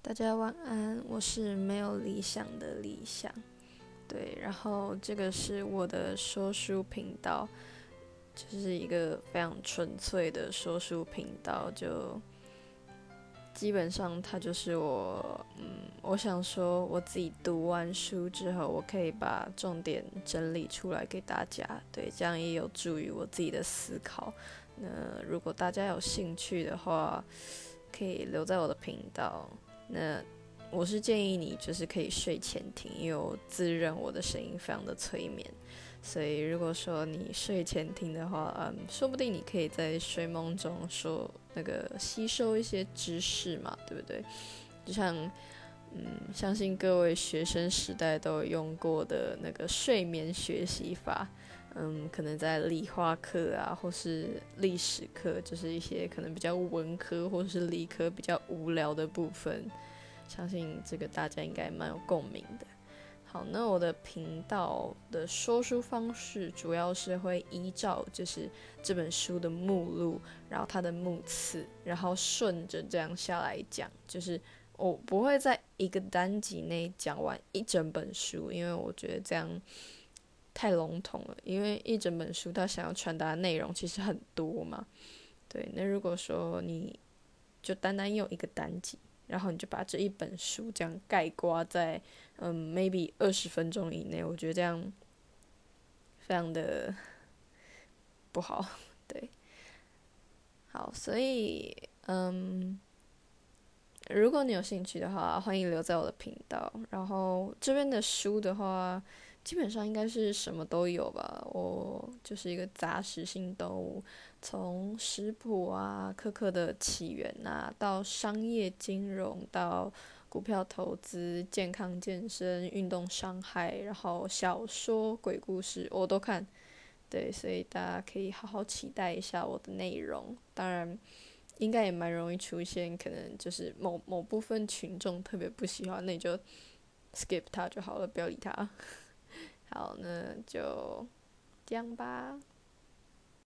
大家晚安，我是没有理想的理想，对，然后这个是我的说书频道，就是一个非常纯粹的说书频道，就基本上它就是我，嗯，我想说我自己读完书之后，我可以把重点整理出来给大家，对，这样也有助于我自己的思考。那如果大家有兴趣的话，可以留在我的频道。那我是建议你就是可以睡前听，因为我自认我的声音非常的催眠，所以如果说你睡前听的话，嗯，说不定你可以在睡梦中说那个吸收一些知识嘛，对不对？就像嗯，相信各位学生时代都有用过的那个睡眠学习法。嗯，可能在理化课啊，或是历史课，就是一些可能比较文科或是理科比较无聊的部分，相信这个大家应该蛮有共鸣的。好，那我的频道的说书方式主要是会依照就是这本书的目录，然后它的目次，然后顺着这样下来讲，就是我不会在一个单集内讲完一整本书，因为我觉得这样。太笼统了，因为一整本书它想要传达的内容其实很多嘛。对，那如果说你就单单用一个单集，然后你就把这一本书这样盖刮在嗯，maybe 二十分钟以内，我觉得这样非常的不好。对，好，所以嗯，如果你有兴趣的话，欢迎留在我的频道。然后这边的书的话。基本上应该是什么都有吧，我就是一个杂食性动物，从食谱啊、苛刻的起源啊，到商业金融，到股票投资、健康健身、运动伤害，然后小说、鬼故事我都看，对，所以大家可以好好期待一下我的内容。当然，应该也蛮容易出现，可能就是某某部分群众特别不喜欢，那你就 skip 它就好了，不要理它。好，那就这样吧。